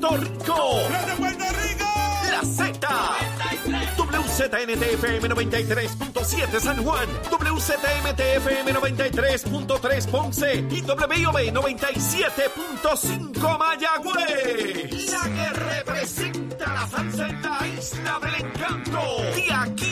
slash wonder. Puerto Rico. La Z. WZNTFM 93.7 San Juan, WZMTFM 93.3 Ponce y WIOB 97.5 Mayagüez. La que representa la salsa en la isla del encanto. De aquí.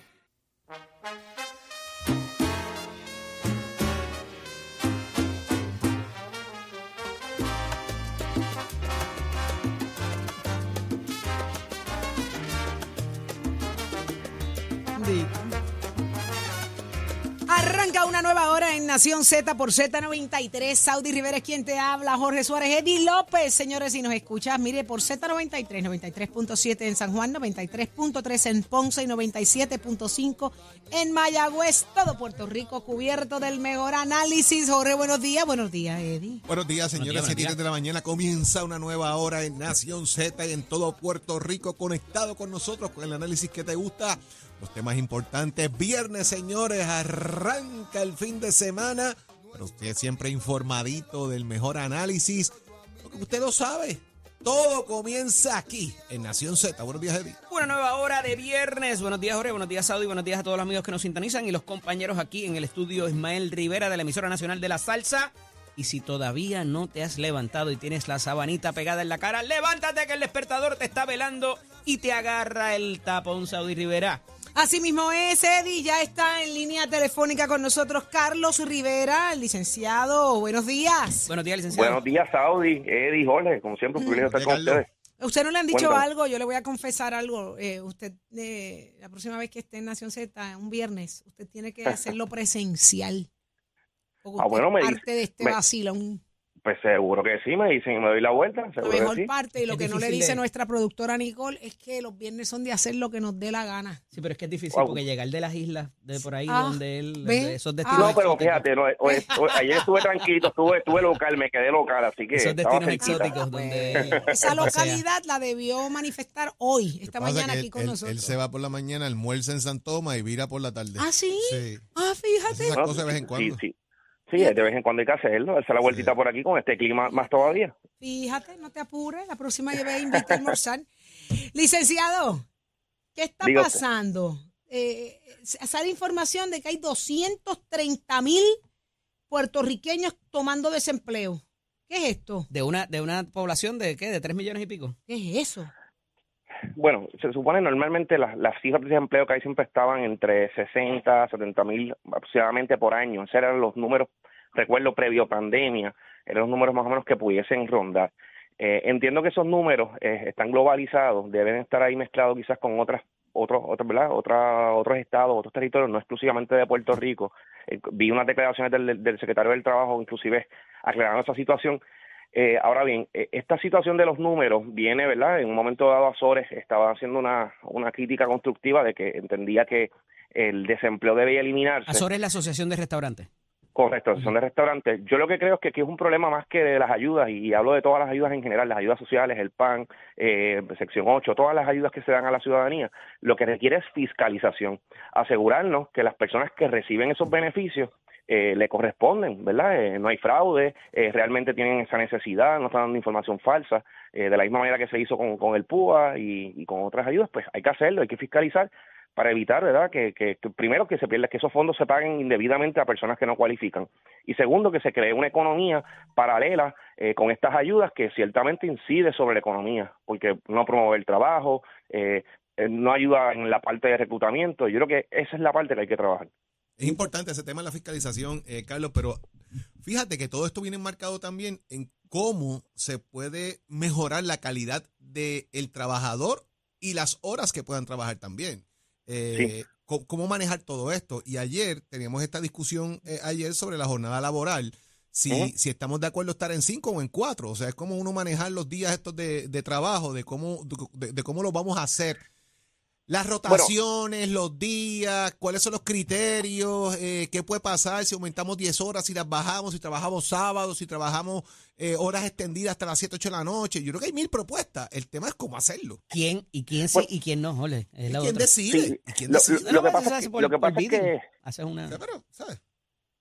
Arranca una nueva hora en Nación Z por Z93. Saudi Rivera es quien te habla. Jorge Suárez, Eddie López. Señores, si nos escuchas, mire, por Z93, 93.7 en San Juan, 93.3 en Ponce y 97.5 en Mayagüez. Todo Puerto Rico cubierto del mejor análisis. Jorge, buenos días. Buenos días, Eddie. Buenos días, señoras y señores de la mañana. Comienza una nueva hora en Nación Z y en todo Puerto Rico conectado con nosotros con el análisis que te gusta. Los temas importantes. Viernes, señores, arranca el fin de semana. Pero usted siempre informadito del mejor análisis. Porque usted lo sabe. Todo comienza aquí en Nación Z. Buenos días, Eddie. Una nueva hora de viernes. Buenos días, Jorge. Buenos días, Saudi. Buenos días a todos los amigos que nos sintonizan y los compañeros aquí en el estudio Ismael Rivera de la emisora nacional de la salsa. Y si todavía no te has levantado y tienes la sabanita pegada en la cara, levántate que el despertador te está velando y te agarra el tapón, Saudi Rivera. Así mismo es, Eddie. Ya está en línea telefónica con nosotros Carlos Rivera, el licenciado. Buenos días. Buenos días, licenciado. Buenos días, Saudi, Eddie, Jorge. Como siempre, un privilegio estar con ustedes. ¿Usted no le han dicho Cuéntame. algo? Yo le voy a confesar algo. Eh, usted, eh, la próxima vez que esté en Nación Z, un viernes, usted tiene que hacerlo presencial. Porque Ah, usted bueno, me parte de este me- vacilón. Pues seguro que sí, me dicen, me doy la vuelta. La mejor que sí. parte y lo Es que no le dice de- nuestra productora Nicole es que los viernes son de hacer lo que nos dé la gana. Sí, pero es que es difícil Wow. porque llegar de las islas, de por ahí Ah, donde él, de esos Ah. destinos No, pero exóticos. fíjate, no, hoy- hoy- ayer estuve tranquilo, estuve, estuve local, me quedé local, así que Esos destinos exóticos donde Pues, Esa pasea. localidad la debió manifestar hoy, esta mañana aquí él, con él- nosotros. él se va por la mañana, almuerza en San Tomás y vira por la tarde. ¿Ah, sí? Sí. Ah, fíjate. esas No, cosas de vez en sí, cuando. Sí, sí, de vez en cuando hay que hacerlo, darse la vueltita por aquí con este clima más todavía. Fíjate, no te apures. La próxima yo voy a invitar a almorzar. Licenciado, ¿qué está pasando? Eh, sale información de que hay 230 mil puertorriqueños tomando desempleo. ¿Qué es esto? De una, de una población de qué, de 3 millones y pico. ¿Qué es eso? Bueno, se supone normalmente las, las cifras de desempleo que hay siempre estaban entre 60, 70 mil aproximadamente por año. Esos eran los números, recuerdo, previo pandemia, eran los números más o menos que pudiesen rondar. Eh, entiendo que esos números eh, están globalizados, deben estar ahí mezclados quizás con otras otros otros ¿verdad? Otra, otros estados, otros territorios, no exclusivamente de Puerto Rico. Eh, vi unas declaraciones del, del secretario del Trabajo, inclusive aclarando esa situación. Eh, ahora bien, eh, esta situación de los números viene, ¿verdad? En un momento dado Azores estaba haciendo una, una crítica constructiva de que entendía que el desempleo debía eliminarse. Azores es la Asociación de Restaurantes. Correcto, son de restaurantes. Yo lo que creo es que aquí es un problema más que de las ayudas, y hablo de todas las ayudas en general, las ayudas sociales, el PAN, eh, sección 8, todas las ayudas que se dan a la ciudadanía. Lo que requiere es fiscalización, asegurarnos que las personas que reciben esos beneficios eh, le corresponden, ¿verdad? Eh, no hay fraude, eh, realmente tienen esa necesidad, no están dando información falsa, eh, de la misma manera que se hizo con, con el PUA y, con otras ayudas, pues hay que hacerlo, hay que fiscalizar para evitar, ¿verdad? Que, que, que primero que se pierda, que esos fondos se paguen indebidamente a personas que no cualifican y segundo que se cree una economía paralela eh, con estas ayudas que ciertamente incide sobre la economía porque no promueve el trabajo, eh, no ayuda en la parte de reclutamiento. Yo creo que esa es la parte que hay que trabajar. Es importante ese tema de la fiscalización, eh, Carlos, pero fíjate que todo esto viene enmarcado también en cómo se puede mejorar la calidad del trabajador y las horas que puedan trabajar también. Eh, co- ¿Cómo manejar todo esto? Y ayer teníamos esta discusión eh, ayer sobre la jornada laboral. Si, si estamos de acuerdo estar en cinco o en cuatro. O sea, es como uno manejar los días estos de, de trabajo, de cómo, de, de cómo lo vamos a hacer. Las rotaciones, los días, cuáles son los criterios, eh, qué puede pasar si aumentamos 10 horas, si las bajamos, si trabajamos sábados, si trabajamos eh, horas extendidas hasta las 7, 8 de la noche. Yo creo que hay mil propuestas. El tema es cómo hacerlo. ¿Quién y quién sí Bueno, y quién no, Jole? Es ¿Y la quién otra. decide? Sí, ¿Y quién lo- decide? lo que pasa es que- hace lo que por pasa es bidding. que- Haces una... O sea, pero, ¿sabes?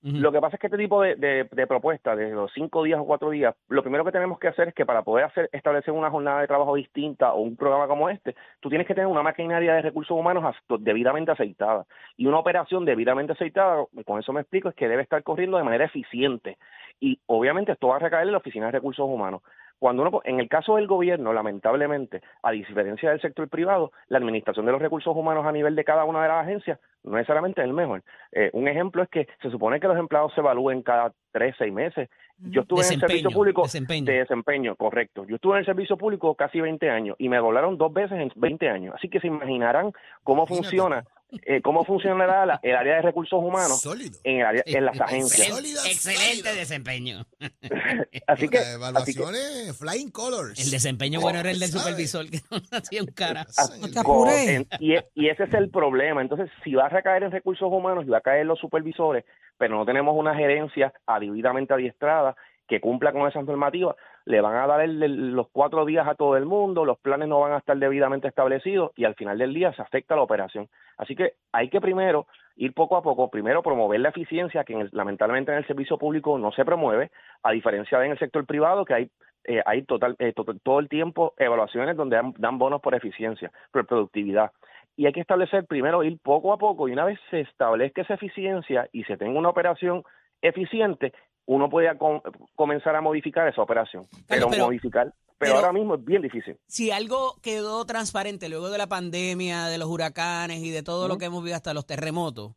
Lo que pasa es que este tipo de, de, de los cinco días o cuatro días, lo primero que tenemos que hacer es que para poder hacer establecer una jornada de trabajo distinta o un programa como este, tú tienes que tener una maquinaria de recursos humanos debidamente aceitada. Y una operación debidamente aceitada, con eso me explico, es que debe estar corriendo de manera eficiente. Y obviamente esto va a recaer en la Oficina de Recursos Humanos. Cuando uno, en el caso del gobierno, lamentablemente, a diferencia del sector privado, la administración de los recursos humanos a nivel de cada una de las agencias no necesariamente es el mejor. Eh, un ejemplo es que se supone que los empleados se evalúen cada tres, seis meses. Yo estuve en el servicio Desempeño, público desempeño. de desempeño, correcto. Yo estuve en el servicio público casi 20 años y me doblaron dos veces en 20 años. Así que se imaginarán cómo Imagínate. funciona, eh, cómo funcionará la- el área de recursos humanos Sólido. en, el área- en las agencias. Excelente desempeño. Así que, Las así que evaluaciones, flying colors. El desempeño bueno era el del supervisor que no hacía un cara. En- y, e- y ese es el problema. Entonces, si va a recaer en recursos humanos y va a caer en los supervisores, pero no tenemos una gerencia debidamente adiestrada que cumpla con esas normativas, le van a dar el- el- los cuatro días a todo el mundo, los planes no van a estar debidamente establecidos y al final del día se afecta la operación. Así que hay que primero ir poco a poco, primero promover la eficiencia que en el- lamentablemente en el servicio público no se promueve, a diferencia de en el sector privado que hay eh, hay total eh, to- todo el tiempo evaluaciones donde dan, dan bonos por eficiencia, por productividad. Y hay que establecer primero ir poco a poco y una vez se establezca esa eficiencia y se tenga una operación eficiente, uno puede com- comenzar a modificar esa operación. Pero, pero- modificar, pero, pero- ahora mismo es bien difícil. Si algo quedó transparente luego de la pandemia, de los huracanes y de todo lo que hemos visto hasta los terremotos,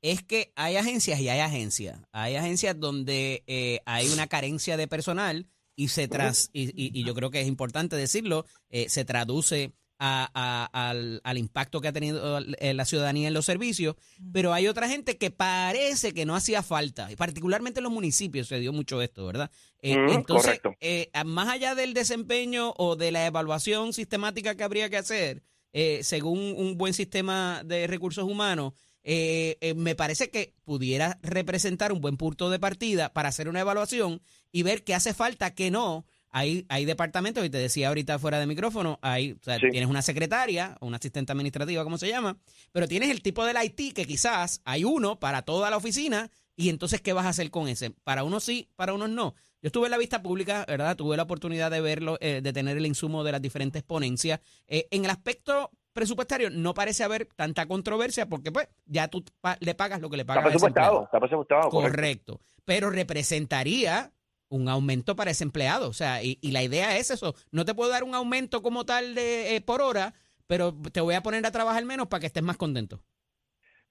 es que hay agencias y hay agencias. Hay agencias donde eh, hay una carencia de personal y se tras y, y- y yo creo que es importante decirlo, eh, se traduce a- a- al, al impacto que ha tenido eh, la ciudadanía en los servicios, pero hay otra gente que parece que no hacía falta, y particularmente en los municipios se dio mucho esto, ¿verdad? Eh, Mm, entonces, eh, más allá del desempeño o de la evaluación sistemática que habría que hacer, eh, según un buen sistema de recursos humanos, eh, eh, me parece que pudiera representar un buen punto de partida para hacer una evaluación y ver qué hace falta, qué no. Hay, hay departamentos, y te decía ahorita fuera de micrófono, hay, o sea, Sí. tienes una secretaria, una asistente administrativa, como se llama, pero tienes el tipo del IT que quizás hay uno para toda la oficina y entonces, ¿qué vas a hacer con ese? Para unos sí, para unos no. Yo estuve en la vista pública, ¿verdad? Tuve la oportunidad de verlo, eh, de tener el insumo de las diferentes ponencias. Eh, en el aspecto presupuestario no parece haber tanta controversia porque pues ya tú pa- le pagas lo que le Está pagas ese presupuestado, está presupuestado. correcto. Correcto. Pero representaría un aumento para ese empleado. O sea, y, y la idea es eso. No te puedo dar un aumento como tal de eh, por hora, pero te voy a poner a trabajar menos para que estés más contento.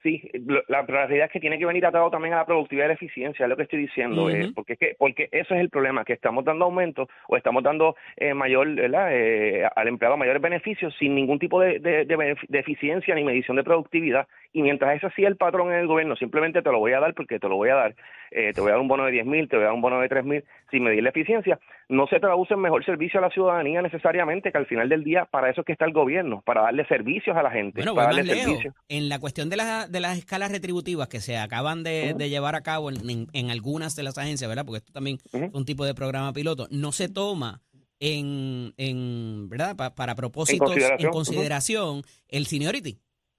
Sí, lo- la, la realidad es que tiene que venir atado también a la productividad y la eficiencia, es lo que estoy diciendo, eh, porque es que porque eso es el problema, que estamos dando aumento o estamos dando eh, mayor, ¿verdad? Eh, al empleado mayores beneficios sin ningún tipo de, de, de benef- de eficiencia ni medición de productividad. Y mientras ese sí el patrón en el gobierno, simplemente te lo voy a dar porque te lo voy a dar, eh, te voy a dar un bono de 10 mil, te voy a dar un bono de 3 mil, sin medir la eficiencia, no se traduce en mejor servicio a la ciudadanía necesariamente, que al final del día para eso es que está el gobierno, para darle servicios a la gente, Bueno, para darle servicios. En la cuestión de, las de las escalas retributivas que se acaban de, de llevar a cabo en, en- en algunas de las agencias, ¿verdad? Porque esto también es un tipo de programa piloto. No se toma en, en ¿verdad? Pa- para propósitos, en consideración, el seniority.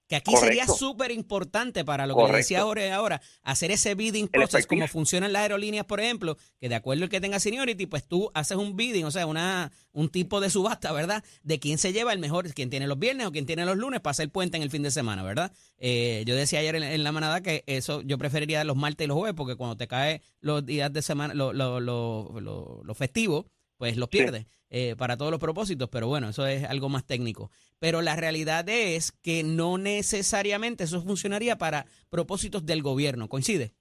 Que aquí Correcto. sería súper importante para lo que decía Jorge ahora, hacer ese bidding El process, como funcionan las aerolíneas, por ejemplo, que de acuerdo al que tenga seniority, pues tú haces un bidding, o sea, una un tipo de subasta, ¿verdad? De quién se lleva el mejor, quién tiene los viernes o quién tiene los lunes para hacer puente en el fin de semana, ¿verdad? Eh, yo decía ayer en, en la manada que eso yo preferiría los martes y los jueves, porque cuando te cae los días de semana, los lo, lo- festivos, pues los pierdes eh, para todos los propósitos, pero bueno, eso es algo más técnico. Pero la realidad es que no necesariamente eso funcionaría para propósitos del gobierno, ¿coincide?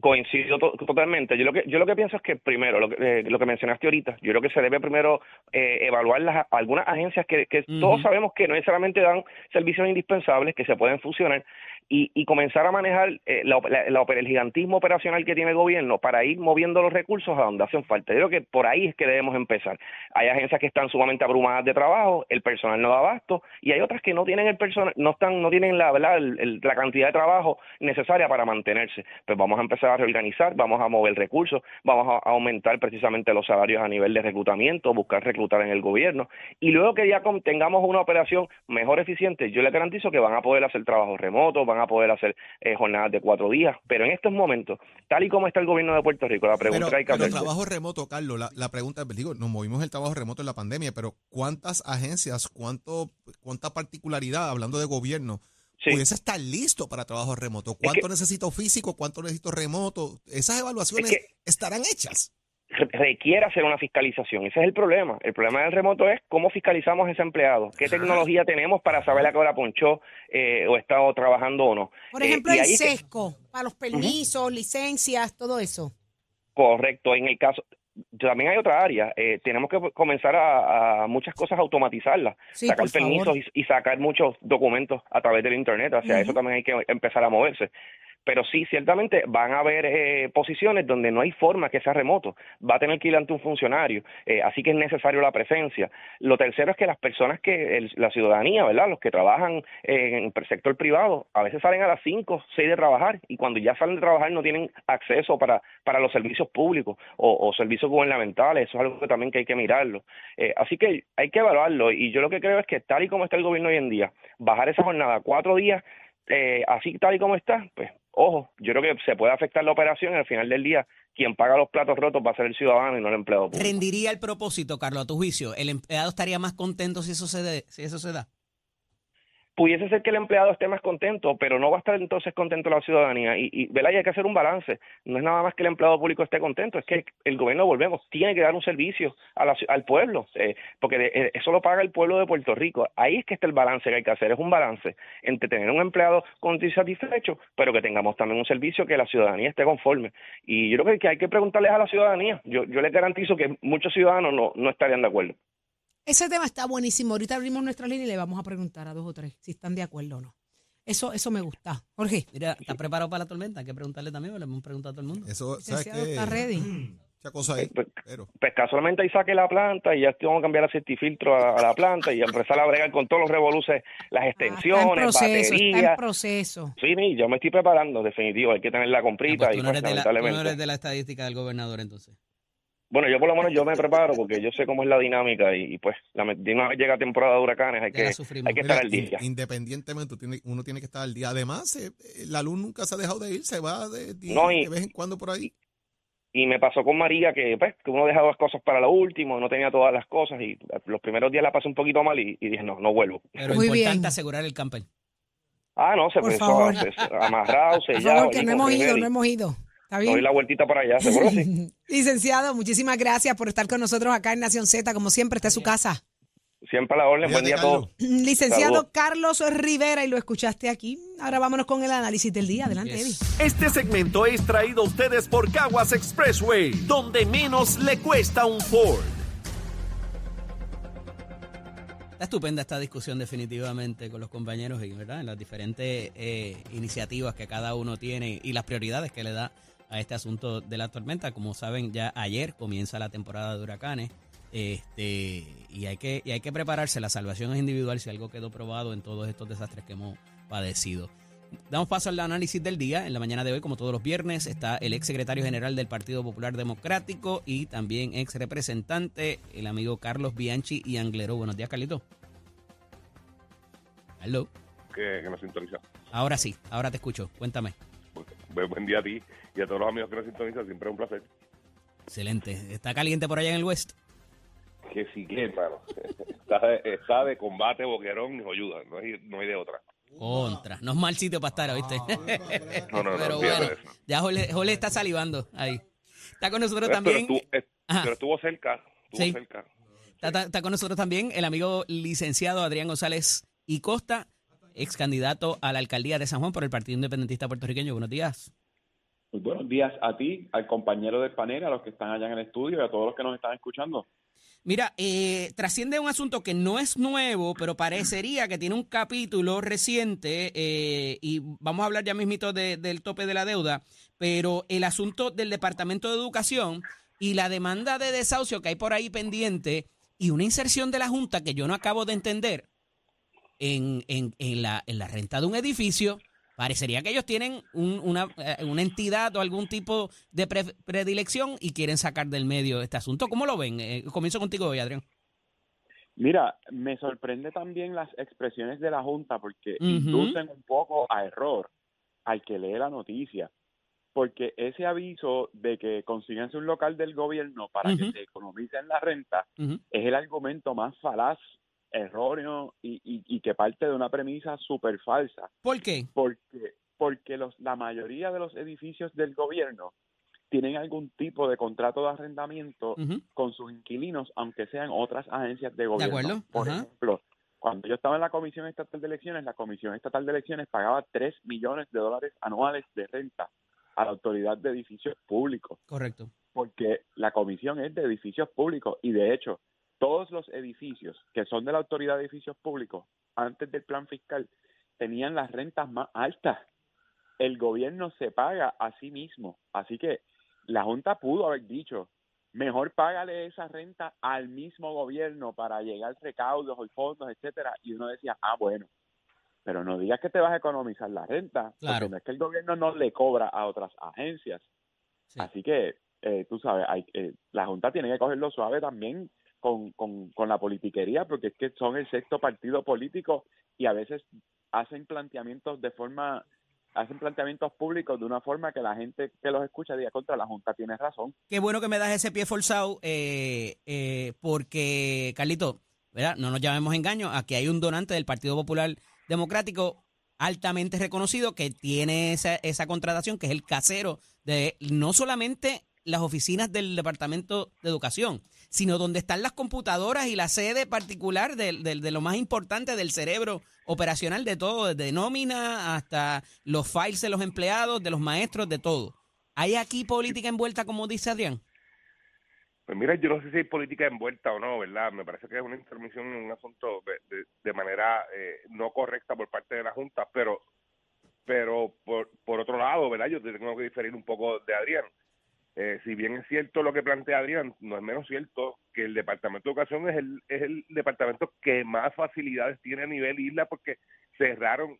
Coincido to- totalmente. Yo lo que yo lo que pienso es que primero lo que, eh, lo que mencionaste ahorita, yo creo que se debe primero eh, evaluar las algunas agencias que, todos sabemos que no necesariamente dan servicios indispensables que se pueden fusionar y, y comenzar a manejar eh, la, la- la el gigantismo operacional que tiene el gobierno para ir moviendo los recursos a donde hacen falta. Yo creo que por ahí es que debemos empezar. Hay agencias que están sumamente abrumadas de trabajo, el personal no da abasto y hay otras que no tienen el personal, no están, no tienen la verdad la cantidad de trabajo necesaria para mantenerse. Pues vamos a empezar a reorganizar, vamos a mover recursos, vamos a, aumentar precisamente los salarios a nivel de reclutamiento, buscar reclutar en el gobierno y luego que ya tengamos una operación mejor eficiente, yo les garantizo que van a poder hacer trabajos remotos, van a poder hacer eh, jornadas de cuatro días, pero en estos momentos, tal y como está el gobierno de Puerto Rico, la pregunta Pero, que hay que pero hacerse- trabajo remoto, Carlos, la, la pregunta, digo, nos movimos el trabajo remoto en la pandemia, pero ¿cuántas agencias, cuánto, cuánta particularidad, hablando de gobierno, Sí. pudiese estar listo para trabajo remoto? ¿Cuánto necesito físico? ¿Cuánto necesito remoto? Esas evaluaciones Es que- estarán hechas. Re- requiere hacer una fiscalización. Ese es el problema. El problema del remoto es cómo fiscalizamos a ese empleado. ¿Qué tecnología tenemos para saber a qué hora ponchó eh, o está trabajando o no? Por Eh, ejemplo, y el que- sesco, para los permisos, licencias, todo eso. Correcto. En el caso, también hay otra área. Eh, tenemos que comenzar a, a muchas cosas automatizarlas, Sí, sacar permisos y, y sacar muchos documentos a través del Internet. Hacia Ujú. eso también hay que empezar a moverse. Pero sí, ciertamente van a haber eh, posiciones donde no hay forma que sea remoto. Va a tener que ir ante un funcionario. Eh, así que es necesario la presencia. Lo tercero es que las personas que, el- la ciudadanía, ¿verdad? Los que trabajan en el sector privado, a veces salen a las 5, 6 de trabajar y cuando ya salen de trabajar no tienen acceso para, para los servicios públicos o, servicios gubernamentales. Eso es algo que también que hay que mirarlo. Eh, así que hay que evaluarlo y yo lo que creo es que tal y como está el gobierno hoy en día, bajar esa jornada cuatro días, eh, así tal y como está, pues ojo, yo creo que se puede afectar la operación y al final del día quien paga los platos rotos va a ser el ciudadano y no el empleado. ¿Rendiría el propósito, Carlos, a tu juicio? ¿El empleado estaría más contento si eso se, si eso se da? Pudiese ser que el empleado esté más contento, pero no va a estar entonces contento la ciudadanía. Y, y ¿verdad? Y hay que hacer un balance. No es nada más que el empleado público esté contento, es que el gobierno, volvemos, tiene que dar un servicio a la ci- al pueblo, eh, porque de- eh, eso lo paga el pueblo de Puerto Rico. Ahí es que está el balance que hay que hacer. Es un balance entre tener un empleado contento y satisfecho, pero que tengamos también un servicio que la ciudadanía esté conforme. Y yo creo que hay que preguntarles a la ciudadanía. Yo, yo les garantizo que muchos ciudadanos no, no estarían de acuerdo. Ese tema está buenísimo. Ahorita abrimos nuestra línea y le vamos a preguntar a dos o tres si están de acuerdo o no. Eso, eso me gusta. Jorge, Mira, ¿estás preparado para la tormenta? Hay que preguntarle también, le hemos preguntado a todo el mundo. Eso, ¿sabes qué? está ready. Mucha cosa ahí, Pues, pero... pues casualmente ahí saque la planta y ya vamos a cambiar el certifiltro a, a la planta y empezar a bregar con todos los revoluces, las Ah, está en extensiones, proceso, está en baterías. proceso. Sí, sí, yo me estoy preparando, definitivo, hay que tener la Ah, comprita pues y tú, no pues, eres de la, tú no eres de la estadística del gobernador, entonces. Bueno, yo por lo menos yo me preparo porque yo sé cómo es la dinámica y, y, pues la, una vez llega temporada de huracanes hay que, sufrimos. hay que Mira, estar al día. independientemente, uno tiene que estar al día. Además, eh, eh, la luz nunca se ha dejado de ir, se va de, de- No, y- de vez en cuando por ahí. Y me pasó con María que pues que uno deja dos cosas para lo último, no tenía todas las cosas y los primeros días la pasé un poquito mal y, y dije, no, no vuelvo. Pero Muy importante bien. asegurar el camper. Ah, no, se Por pensó favor. amarrado, Por sellado. favor, que no hemos ido, no hemos ido. ¿Está Doy la vueltita para allá, seguro sí. Licenciado, muchísimas gracias por estar con nosotros acá en Nación Z. Como siempre, está en su casa. Siempre a la orden, buen día a todos. Licenciado Saludos. Carlos Rivera, y lo escuchaste aquí. Ahora vámonos con el análisis del día. Adelante, Yes. Eddie. Este segmento es traído a ustedes por Caguas Expressway, donde menos le cuesta un Ford. Está estupenda esta discusión definitivamente con los compañeros y ¿verdad? en las diferentes eh, iniciativas que cada uno tiene y las prioridades que le da a este asunto de la tormenta. Como saben, ya ayer comienza la temporada de huracanes este, y, hay que, y hay que prepararse. La salvación es individual si algo quedó probado en todos estos desastres que hemos padecido. Damos paso al análisis del día. En la mañana de hoy, como todos los viernes, está el ex secretario general del Partido Popular Democrático y también ex representante, el amigo Carlos Bianchi y Anglero. Buenos días, Carlito. Hello. que, que nos sintoniza. Ahora sí, ahora te escucho. Cuéntame. Buen, buen día a ti y a todos los amigos que nos sintonizan. Siempre es un placer. Excelente. ¿Está caliente por allá en el West? Que sí que, hermano. está, de, está de combate, boquerón y joyuda. No hay, no hay de otra. Contra. No es mal sitio para estar, ¿oíste? No, no, no. Pero bueno, ya Jole, Jole está salivando ahí. Está con nosotros Pero también. estuvo, eh, Ajá. pero estuvo cerca. Estuvo Sí. cerca. Está, está- está con nosotros también el amigo licenciado Adrián González y Costa, ex candidato a la alcaldía de San Juan por el Partido Independentista Puertorriqueño. Buenos días. Muy buenos días a ti, al compañero del panel, a los que están allá en el estudio y a todos los que nos están escuchando. Mira, eh, trasciende un asunto que no es nuevo, pero parecería que tiene un capítulo reciente, eh, y vamos a hablar ya mismito de- del tope de la deuda, pero el asunto del Departamento de Educación y la demanda de desahucio que hay por ahí pendiente y una inserción de la Junta que yo no acabo de entender en, en- en la, en la renta de un edificio. Parecería que ellos tienen un- una, eh, una entidad o algún tipo de pre- predilección y quieren sacar del medio este asunto. ¿Cómo lo ven? Eh, comienzo contigo hoy, Adrián. Mira, me sorprende también las expresiones de la Junta porque inducen un poco a error al que lee la noticia. Porque ese aviso de que consíganse un local del gobierno para que se economicen la renta es el argumento más falaz, erróneo y, y- y que parte de una premisa súper falsa. ¿Por qué? porque porque los la mayoría de los edificios del gobierno tienen algún tipo de contrato de arrendamiento con sus inquilinos, aunque sean otras agencias de gobierno. acuerdo, Por ajá. ejemplo, cuando yo estaba en la Comisión Estatal de Elecciones, la Comisión Estatal de Elecciones pagaba 3 millones de dólares anuales de renta a la Autoridad de Edificios Públicos Correcto. porque la comisión es de edificios públicos y de hecho todos los edificios que son de la autoridad de edificios públicos antes del plan fiscal tenían las rentas más altas. El gobierno se paga a sí mismo, así que la Junta pudo haber dicho, mejor págale esa renta al mismo gobierno para llegar recaudos o fondos, etcétera, y uno decía, ah, bueno, pero no digas que te vas a economizar la renta, Claro. porque no es que el gobierno no le cobra a otras agencias. Sí. Así que, eh, tú sabes, hay, eh, la Junta tiene que cogerlo suave también con, con, con la politiquería, porque es que son el sexto partido político y a veces hacen planteamientos de forma, hacen planteamientos públicos de una forma que la gente que los escucha diga contra la Junta tiene razón. Qué bueno que me das ese pie forzado, eh, eh, porque, Carlito, ¿verdad? no nos llamemos engaño, aquí hay un donante del Partido Popular Democrático altamente reconocido que tiene esa, esa contratación, que es el casero de no solamente las oficinas del Departamento de Educación, sino donde están las computadoras y la sede particular de, de- lo más importante del cerebro operacional de todo, desde nómina hasta los files de los empleados, de los maestros, de todo. ¿Hay aquí política envuelta, como dice Adrián? Pues mira, yo no sé si hay política envuelta o no, ¿verdad? Me parece que es una intermisión en un asunto de manera eh, no correcta por parte de la Junta, pero pero por, por otro lado, ¿verdad? Yo tengo que diferir un poco de Adrián. Eh, si bien es cierto lo que plantea Adrián, no es menos cierto que el Departamento de Educación es el, es el departamento que más facilidades tiene a nivel isla porque cerraron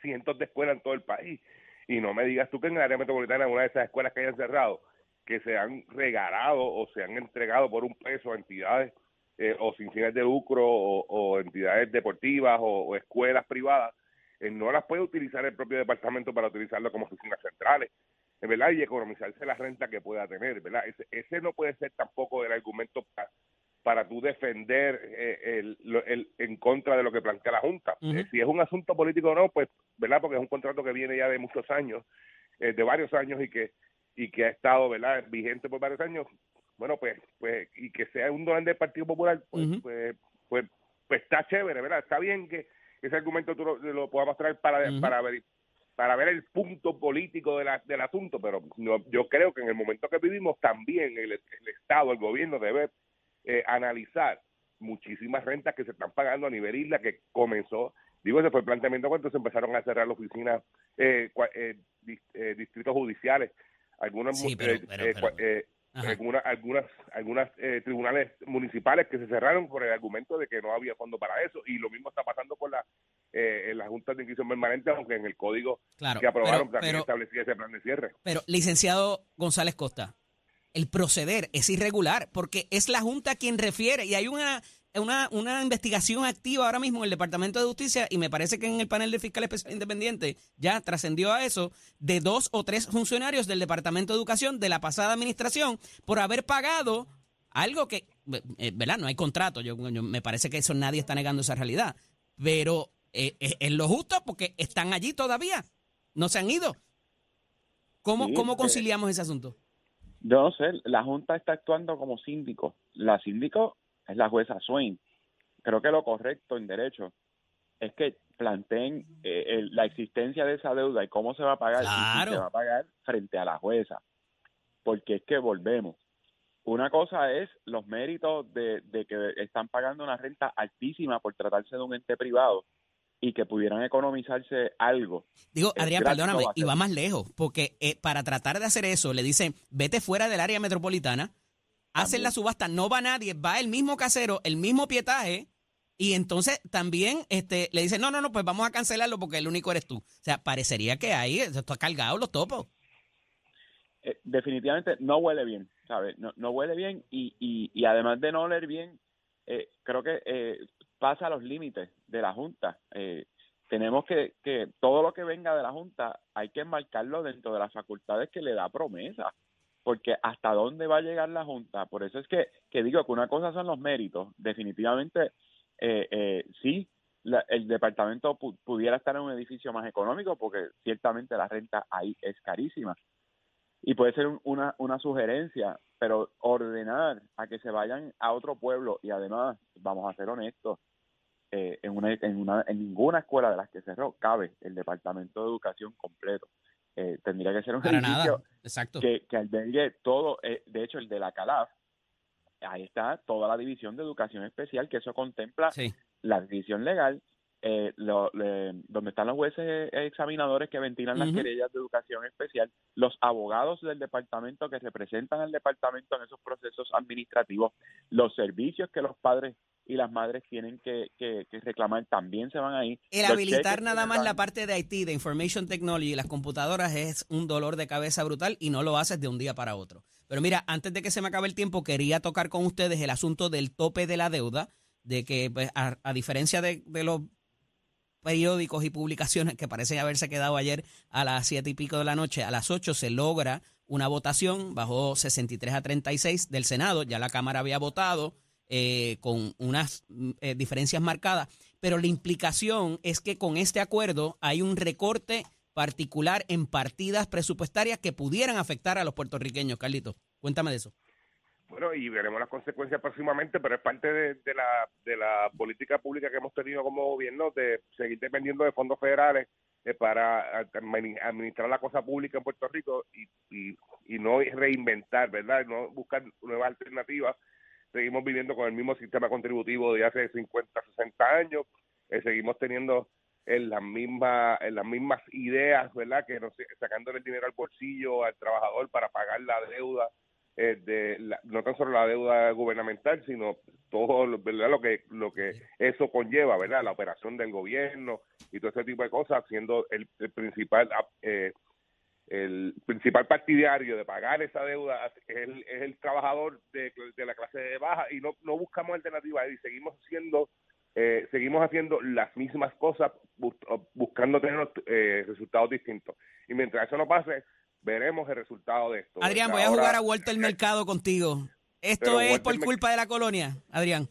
cientos de escuelas en todo el país. Y no me digas tú que en el área metropolitana, una de esas escuelas que hayan cerrado, que se han regalado o se han entregado por un peso a entidades eh, o sin fines de lucro o, entidades deportivas o, escuelas privadas, eh, no las puede utilizar el propio departamento para utilizarlo como oficinas centrales, ¿verdad? Y economizarse la renta que pueda tener, ¿verdad? Ese, ese no puede ser tampoco el argumento para, para tú defender eh, el, lo- el- en contra de lo que plantea la Junta. Eh, si es un asunto político o no, pues, ¿verdad? Porque es un contrato que viene ya de muchos años, eh, de varios años y que y que ha estado, ¿verdad? Vigente por varios años. Bueno, pues, pues y que sea un donante del Partido Popular, pues, pues, pues, pues está chévere, ¿verdad? Está bien que ese argumento tú lo, lo podamos traer para, para ver para ver el punto político de la- del asunto, pero no- yo creo que en el momento que vivimos también el, el Estado, el gobierno debe eh, analizar muchísimas rentas que se están pagando a nivel isla que comenzó, digo, ese fue el planteamiento cuando se empezaron a cerrar las oficinas, eh, eh, eh, distritos judiciales, algunos Sí, pero- eh, pero- eh, pero-. Algunas algunas algunas eh, tribunales municipales que se cerraron por el argumento de que no había fondo para eso. Y lo mismo está pasando con la eh, en las juntas de inquisición permanente aunque en el código Claro, que aprobaron pero- también pero- establecía ese plan de cierre. Pero, licenciado González Costa, el proceder es irregular porque es la Junta quien refiere y hay una, una, una investigación activa ahora mismo en el Departamento de Justicia y me parece que en el panel de fiscal especial independiente ya trascendió a eso de dos o tres funcionarios del Departamento de Educación de la pasada administración por haber pagado algo que, eh, ¿verdad? No hay contrato, yo, yo- me parece que eso nadie está negando esa realidad, pero eh, es, es lo justo porque están allí todavía, no se han ido. ¿Cómo, Sí, ¿Cómo eh, conciliamos ese asunto? Yo no sé, la Junta está actuando como síndico. La síndico es la jueza Swain. Creo que lo correcto en derecho es que planteen eh, el- la existencia de esa deuda y cómo se va a pagar y si se va a pagar frente a la jueza. Porque es que volvemos. Una cosa es los méritos de, de que están pagando una renta altísima por tratarse de un ente privado y que pudieran economizarse algo. Digo, Adrián, perdóname, y va más lejos, porque eh, para tratar de hacer eso, le dicen, vete fuera del área metropolitana, hacen la subasta, no va nadie, va el mismo casero, el mismo pietaje, y entonces también este, le dicen, no, no, no, pues vamos a cancelarlo porque el único eres tú. O sea, parecería que ahí esto está cargado los topos. eh, definitivamente no huele bien, ¿sabes? No, no huele bien y, y, y además de no oler bien, eh, creo que eh, pasa los límites de la Junta. Eh, tenemos que, que todo lo que venga de la Junta hay que enmarcarlo dentro de las facultades que le da promesa, porque hasta dónde va a llegar la Junta. Por eso es que, digo que una cosa son los méritos, definitivamente eh, eh, sí. la- el departamento pu- pudiera estar en un edificio más económico porque ciertamente la renta ahí es carísima y puede ser un- una, una sugerencia, pero ordenar a que se vayan a otro pueblo y además, vamos a ser honestos, eh, en, una, en, una, en ninguna escuela de las que cerró cabe el Departamento de Educación completo. Eh, tendría que ser un Para edificio nada. Exacto. que, que albergue todo, eh, de hecho el de la CALAF, ahí está toda la división de educación especial, que eso contempla Sí. la división legal, eh, lo- le- donde están los jueces examinadores que ventilan las Ujú. querellas de educación especial, los abogados del departamento que representan al departamento en esos procesos administrativos, los servicios que los padres y las madres tienen que, que- que reclamar también se van ahí. El Los habilitar nada más la parte de IT, de Information Technology y las computadoras es un dolor de cabeza brutal y no lo haces de un día para otro. Pero mira, antes de que se me acabe el tiempo, quería tocar con ustedes el asunto del tope de la deuda, de que pues, a, a diferencia de, de los periódicos y publicaciones que parecen haberse quedado ayer a las siete y pico de la noche, a las 8 se logra una votación, bajó 63 a 36 del Senado, ya la Cámara había votado eh, con unas eh, diferencias marcadas, pero la implicación es que con este acuerdo hay un recorte particular en partidas presupuestarias que pudieran afectar a los puertorriqueños. Carlito, cuéntame de eso. Bueno, y veremos las consecuencias próximamente, pero es parte de, la, de la política pública que hemos tenido como gobierno de seguir dependiendo de fondos federales eh, para admi- administrar la cosa pública en Puerto Rico y, y, y no reinventar, ¿verdad? No buscar nuevas alternativas. Seguimos viviendo con el mismo sistema contributivo de hace 50, 60 años. Eh, seguimos teniendo en las mismas las mismas ideas, ¿verdad? Que no sacándole el dinero al bolsillo al trabajador para pagar la deuda eh, de la- no tan solo la deuda gubernamental, sino todo lo, ¿verdad? lo que lo que eso conlleva, ¿verdad? La operación del gobierno y todo ese tipo de cosas, siendo el, el principal ah, eh, el principal partidario de pagar esa deuda es el, es el trabajador de, de la clase baja y no, no buscamos alternativas y seguimos siendo eh, seguimos haciendo las mismas cosas bus- buscando tener eh, resultados distintos y mientras eso no pase veremos el resultado de esto Adrián, voy a Ahora- jugar a Walter Mercado contigo. ¿Esto es Walter por culpa de la colonia, Adrián?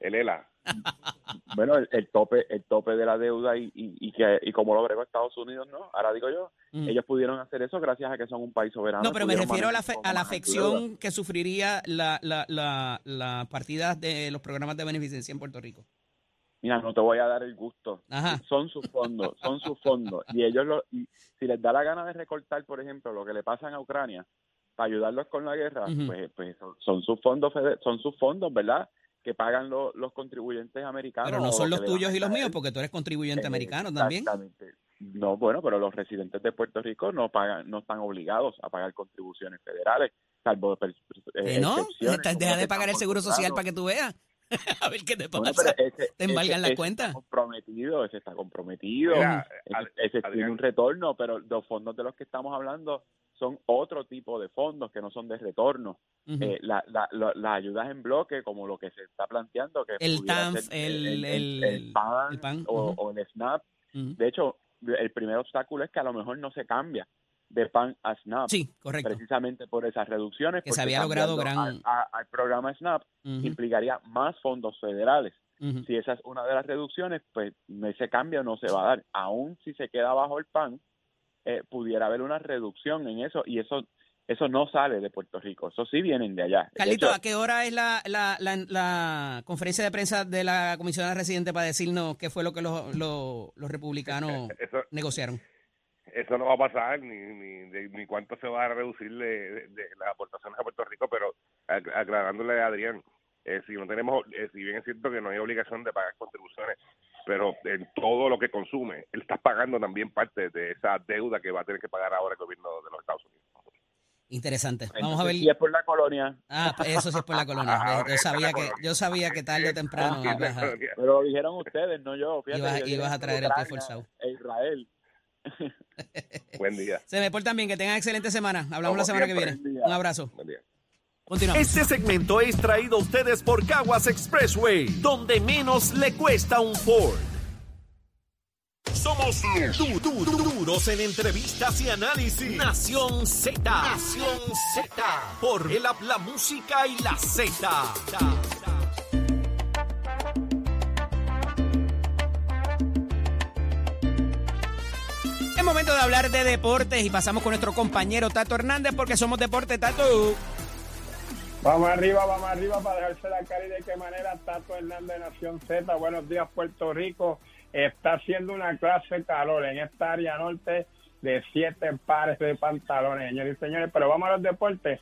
el ELA Bueno, el, el tope el tope de la deuda y, y, y que y como lo bregó Estados Unidos, ¿no? Ahora digo yo, Mm. ellos pudieron hacer eso gracias a que son un país soberano. No, pero me refiero a la, fe- a la afección que sufriría la, la, la, la partida de los programas de beneficencia en Puerto Rico. Mira, no te voy a dar el gusto. Ajá. Son sus fondos, son sus fondos. Y ellos, lo, y si les da la gana de recortar, por ejemplo, lo que le pasan a Ucrania para ayudarlos con la guerra, pues, pues son, son sus fondos, son sus fondos, ¿verdad? Que pagan lo- los contribuyentes americanos. Pero no son los tuyos y los míos, porque tú eres contribuyente Eh, americano también. Exactamente. No, bueno, pero los residentes de Puerto Rico no pagan, no están obligados a pagar contribuciones federales, salvo eh, ¿Que no? Deja de pagar el seguro social para que tú veas. a ver qué te Bueno, pasa. ese- te embargan ese- la ese cuenta. Está comprometido, ese está comprometido. Mira, ese Adrián. tiene un retorno, pero los fondos de los que estamos hablando son otro tipo de fondos que no son de retorno. Ujú. Eh, la- la- la- las ayudas en bloque, como lo que se está planteando, que El pudiera TANF, ser el- el- el PAN, el PAN, o, el SNAP. De hecho, el primer obstáculo es que a lo mejor no se cambia de PAN a SNAP. Sí, correcto. Precisamente por esas reducciones. Que se había logrado gran- a- a- al programa SNAP implicaría más fondos federales. Si esa es una de las reducciones, pues ese cambio no se va a dar. Aún si se queda bajo el PAN, eh, pudiera haber una reducción en eso y eso Eso no sale de Puerto Rico, eso sí vienen de allá. De Carlito, hecho, ¿a qué hora es la, la, la, la conferencia de prensa de la comisionada residente para decirnos qué fue lo que los, los, los republicanos Eso, negociaron? Eso no va a pasar, ni, ni, de- ni cuánto se va a reducir de, de- de las aportaciones a Puerto Rico, pero ac- aclarándole a Adrián, eh, si no tenemos, eh, si bien es cierto que no hay obligación de pagar contribuciones, pero en todo lo que consume, él está pagando también parte de esa deuda que va a tener que pagar ahora el gobierno de los Estados Unidos. Interesante. Vamos a ver. Si es por la colonia, Ah, eso sí es por la colonia. Ah, Yo sabía que, yo sabía que tarde o temprano Ah, pero lo dijeron ustedes, no yo. Fíjate, Ibas- yo ibas a traer el pie forzado. Israel. Buen día. Se me portan bien, que tengan excelente semana. Hablamos la semana que viene. Día. Un abrazo. Buen día. Continuamos. Este segmento es traído a ustedes por Caguas Expressway, donde menos le cuesta un Ford. Somos du- du- du- duros en entrevistas y análisis. Nación Z. Nación Z. Por el app La Música y la Z. momento de hablar de deportes y pasamos con nuestro compañero Tato Hernández porque somos deporte, Tato. Vamos arriba, vamos arriba para dejarse la cara y de qué manera Tato Hernández de Nación Z. Buenos días, Puerto Rico. Está haciendo una clase de calor en esta área norte de siete pares de pantalones, señores y señores. Pero vamos a los deportes.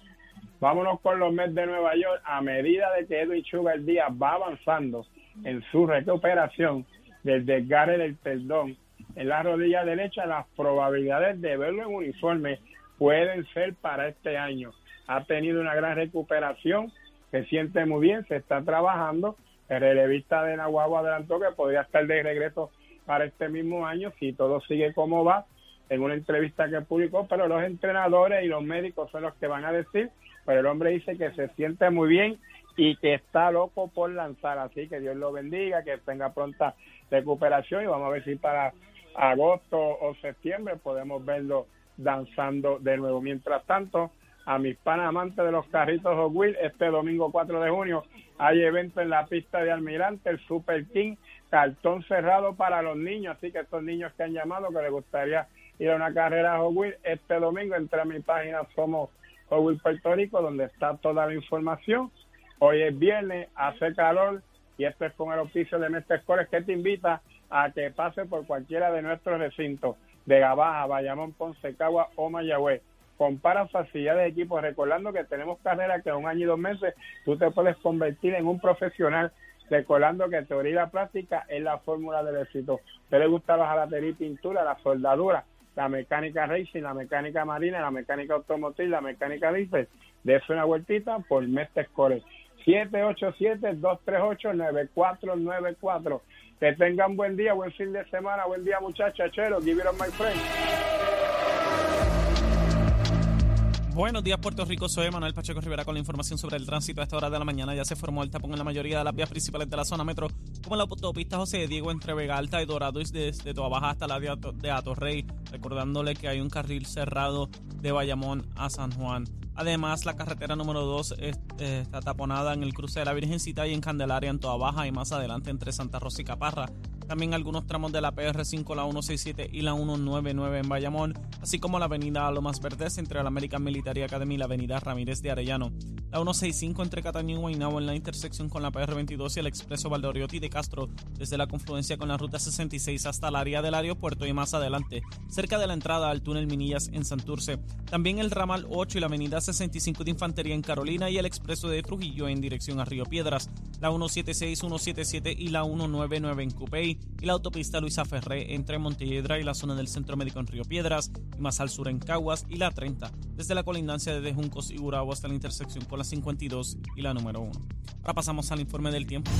Vámonos con los Mets de Nueva York. A medida de que Edwin Sugar Díaz va avanzando en su recuperación del desgarre del tendón en la rodilla derecha, las probabilidades de verlo en uniforme pueden ser para este año. Ha tenido una gran recuperación, se siente muy bien, se está trabajando. El relevista de Nahuatl adelantó que podría estar de regreso para este mismo año si todo sigue como va en una entrevista que publicó, pero los entrenadores y los médicos son los que van a decir, pero el hombre dice que se siente muy bien y que está loco por lanzar, así que Dios lo bendiga, que tenga pronta recuperación y vamos a ver si para agosto o septiembre podemos verlo danzando de nuevo. Mientras tanto, a mis panas amantes de los carritos Hot Wheels, este domingo 4 de junio hay evento en la pista de Almirante, el Super King, cartón cerrado para los niños, así que estos niños que han llamado que les gustaría ir a una carrera Hot Wheels, este domingo entre a mi página somos Hot Puerto Rico, donde está toda la información. Hoy es viernes, hace calor y esto es con el oficio de Mestre Scores que te invita a que pase por cualquiera de nuestros recintos de Gabaja, Bayamón, Ponce, Cagua o Mayagüez. Compara facilidades de equipos, recordando que tenemos carreras que en un año y dos meses tú te puedes convertir en un profesional, recordando que teoría y la práctica es la fórmula del éxito. ¿Te le gusta la jalatería y pintura, la soldadura, la mecánica racing, la mecánica marina, la mecánica automotriz, la mecánica diésel? Dese una vueltita por Mestre Scores. 787-238-9494. Que tengan buen día, buen fin de semana, buen día muchachos, chero, give it on my friend. Buenos días, Puerto Rico. Soy Manuel Pacheco Rivera con la información sobre el tránsito. A esta hora de la mañana ya se formó el tapón en la mayoría de las vías principales de la zona metro, como la autopista José Diego entre Vega Alta y Dorado y desde Toa Baja hasta la de Ato- de Atorrey, recordándole que hay un carril cerrado de Bayamón a San Juan. Además, la carretera número 2 es- eh, está taponada en el cruce de la Virgencita y en Candelaria en Toa Baja y más adelante entre Santa Rosa y Caparra. También algunos tramos de la PR5, la 167 y la 199 en Bayamón, así como la avenida Lomas Verdes entre la American Military Academy y la avenida Ramírez de Arellano. La 165 entre Cataño y Guaynabo en la intersección con la PR22 y el expreso Valdoriotti de Castro, desde la confluencia con la ruta 66 hasta el área del aeropuerto y más adelante, cerca de la entrada al túnel Minillas en Santurce. También el ramal 8 y la avenida 65 de Infantería en Carolina y el expreso de Trujillo en dirección a Río Piedras, la 176, 177 y la 199 en Cupey y la autopista Luisa Ferré entre Montelledra y la zona del Centro Médico en Río Piedras y más al sur en Caguas y la 30, desde la colindancia de Juncos y Gurabo hasta la intersección la 52 y la número 1. Ahora pasamos al informe del tiempo.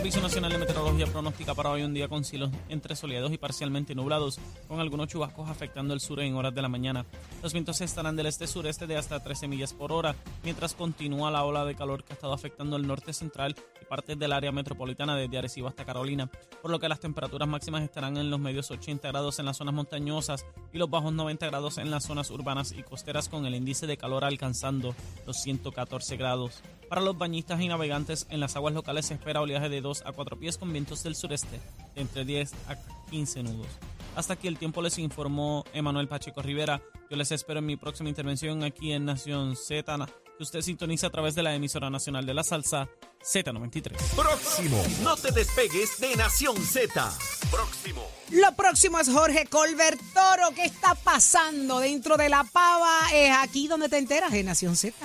Servicio Nacional de Meteorología pronostica para hoy un día con cielos entre soleados y parcialmente nublados, con algunos chubascos afectando el sur en horas de la mañana. Los vientos estarán del este-sureste de hasta 13 millas por hora, mientras continúa la ola de calor que ha estado afectando el norte central y partes del área metropolitana desde Arecibo hasta Carolina, por lo que las temperaturas máximas estarán en los medios 80 grados en las zonas montañosas y los bajos 90 grados en las zonas urbanas y costeras, con el índice de calor alcanzando los 114 grados. Para los bañistas y navegantes en las aguas locales se espera oleaje de 2 a 4 pies con vientos del sureste de entre 10 a 15 nudos. Hasta aquí el tiempo les informó Emanuel Pacheco Rivera. Yo les espero en mi próxima intervención aquí en Nación Z, que usted sintoniza a través de la emisora nacional de la salsa Z93. Próximo. No te despegues de Nación Z. Próximo. Lo próximo es Jorge Colbert Toro. ¿Qué está pasando dentro de la pava? Es aquí donde te enteras en Nación Z.